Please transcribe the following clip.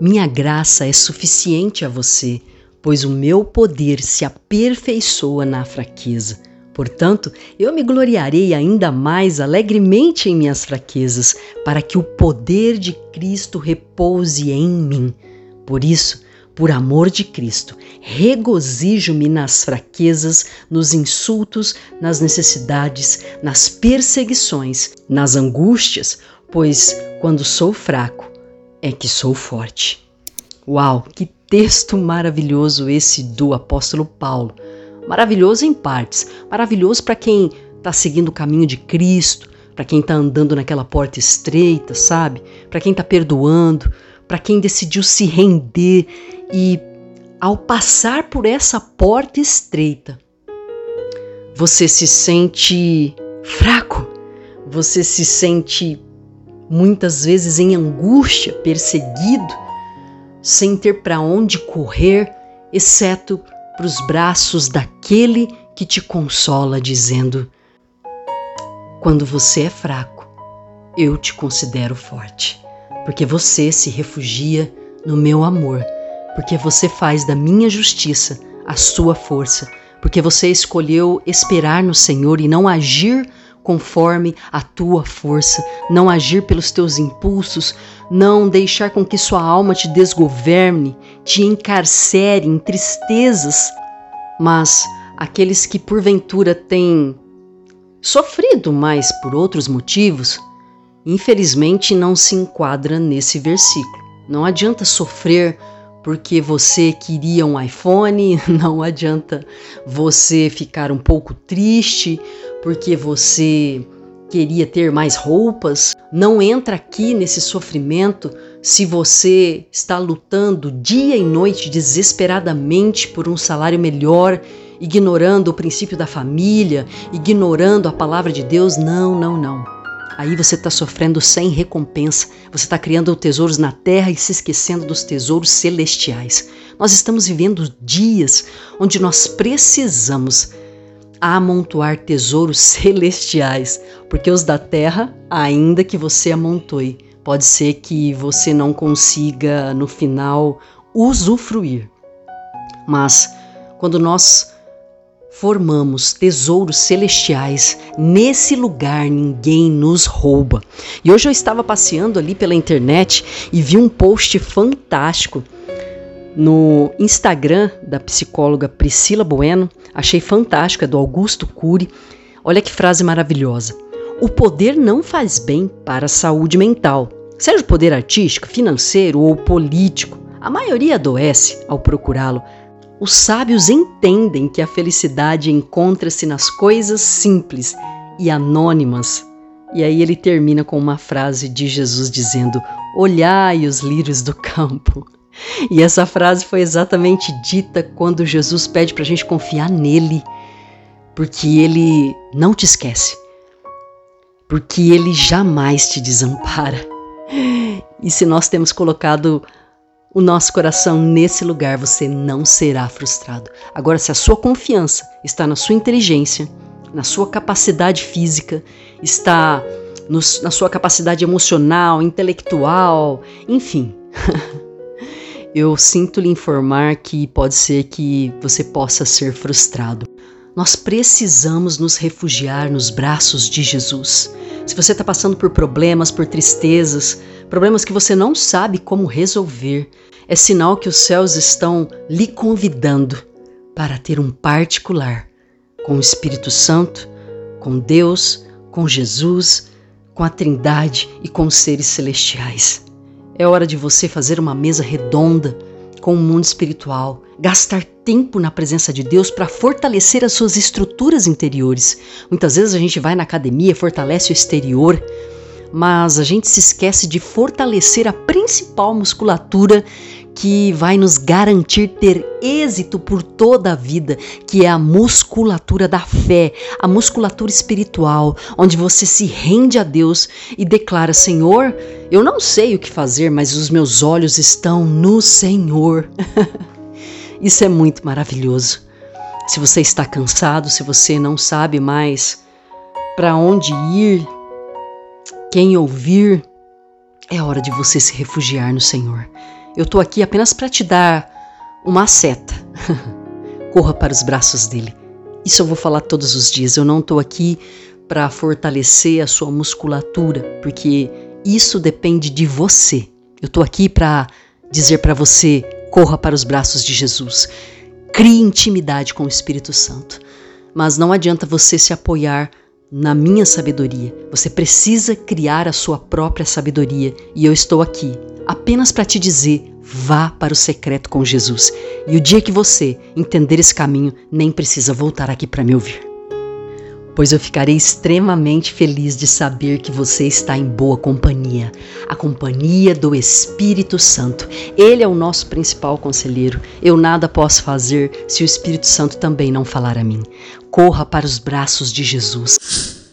Minha graça é suficiente a você, pois o meu poder se aperfeiçoa na fraqueza. Portanto, eu me gloriarei ainda mais alegremente em minhas fraquezas, para que o poder de Cristo repouse em mim. Por isso, por amor de Cristo, regozijo-me nas fraquezas, nos insultos, nas necessidades, nas perseguições, nas angústias, pois quando sou fraco é que sou forte. Uau, que texto maravilhoso esse do apóstolo Paulo maravilhoso em partes, maravilhoso para quem está seguindo o caminho de Cristo, para quem está andando naquela porta estreita, sabe? Para quem está perdoando, para quem decidiu se render e ao passar por essa porta estreita, você se sente fraco, você se sente muitas vezes em angústia, perseguido, sem ter para onde correr, exceto para os braços daquele que te consola, dizendo: Quando você é fraco, eu te considero forte, porque você se refugia no meu amor, porque você faz da minha justiça a sua força, porque você escolheu esperar no Senhor e não agir conforme a tua força, não agir pelos teus impulsos, não deixar com que sua alma te desgoverne, te encarcere em tristezas, mas aqueles que porventura têm sofrido mais por outros motivos, infelizmente não se enquadra nesse versículo. Não adianta sofrer porque você queria um iPhone, não adianta você ficar um pouco triste porque você queria ter mais roupas. Não entra aqui nesse sofrimento se você está lutando dia e noite desesperadamente por um salário melhor, ignorando o princípio da família, ignorando a palavra de Deus. Não, não, não. Aí você está sofrendo sem recompensa, você está criando tesouros na terra e se esquecendo dos tesouros celestiais. Nós estamos vivendo dias onde nós precisamos a amontoar tesouros celestiais, porque os da terra, ainda que você amontoe, pode ser que você não consiga no final usufruir. Mas quando nós formamos tesouros celestiais, nesse lugar ninguém nos rouba. E hoje eu estava passeando ali pela internet e vi um post fantástico no Instagram da psicóloga Priscila Bueno, achei fantástico, é do Augusto Cury. Olha que frase maravilhosa. O poder não faz bem para a saúde mental, seja o poder artístico, financeiro ou político. A maioria adoece ao procurá-lo. Os sábios entendem que a felicidade encontra-se nas coisas simples e anônimas. E aí ele termina com uma frase de Jesus dizendo: Olhai os lírios do campo. E essa frase foi exatamente dita quando Jesus pede para a gente confiar nele, porque ele não te esquece, porque ele jamais te desampara. E se nós temos colocado o nosso coração nesse lugar, você não será frustrado. Agora, se a sua confiança está na sua inteligência, na sua capacidade física, está no, na sua capacidade emocional, intelectual, enfim. eu sinto lhe informar que pode ser que você possa ser frustrado. Nós precisamos nos refugiar nos braços de Jesus. Se você está passando por problemas, por tristezas, problemas que você não sabe como resolver, é sinal que os céus estão lhe convidando para ter um particular com o Espírito Santo, com Deus, com Jesus, com a Trindade e com os seres celestiais. É hora de você fazer uma mesa redonda com o mundo espiritual, gastar tempo na presença de Deus para fortalecer as suas estruturas interiores. Muitas vezes a gente vai na academia, fortalece o exterior, mas a gente se esquece de fortalecer a principal musculatura que vai nos garantir ter êxito por toda a vida, que é a musculatura da fé, a musculatura espiritual, onde você se rende a Deus e declara: Senhor, eu não sei o que fazer, mas os meus olhos estão no Senhor. Isso é muito maravilhoso. Se você está cansado, se você não sabe mais para onde ir, quem ouvir, é hora de você se refugiar no Senhor. Eu estou aqui apenas para te dar uma seta. Corra para os braços dele. Isso eu vou falar todos os dias. Eu não estou aqui para fortalecer a sua musculatura, porque isso depende de você. Eu estou aqui para dizer para você: corra para os braços de Jesus. Crie intimidade com o Espírito Santo. Mas não adianta você se apoiar na minha sabedoria. Você precisa criar a sua própria sabedoria e eu estou aqui apenas para te dizer: vá para o secreto com Jesus. E o dia que você entender esse caminho, nem precisa voltar aqui para me ouvir. Pois eu ficarei extremamente feliz de saber que você está em boa companhia a companhia do Espírito Santo. Ele é o nosso principal conselheiro. Eu nada posso fazer se o Espírito Santo também não falar a mim. Corra para os braços de Jesus.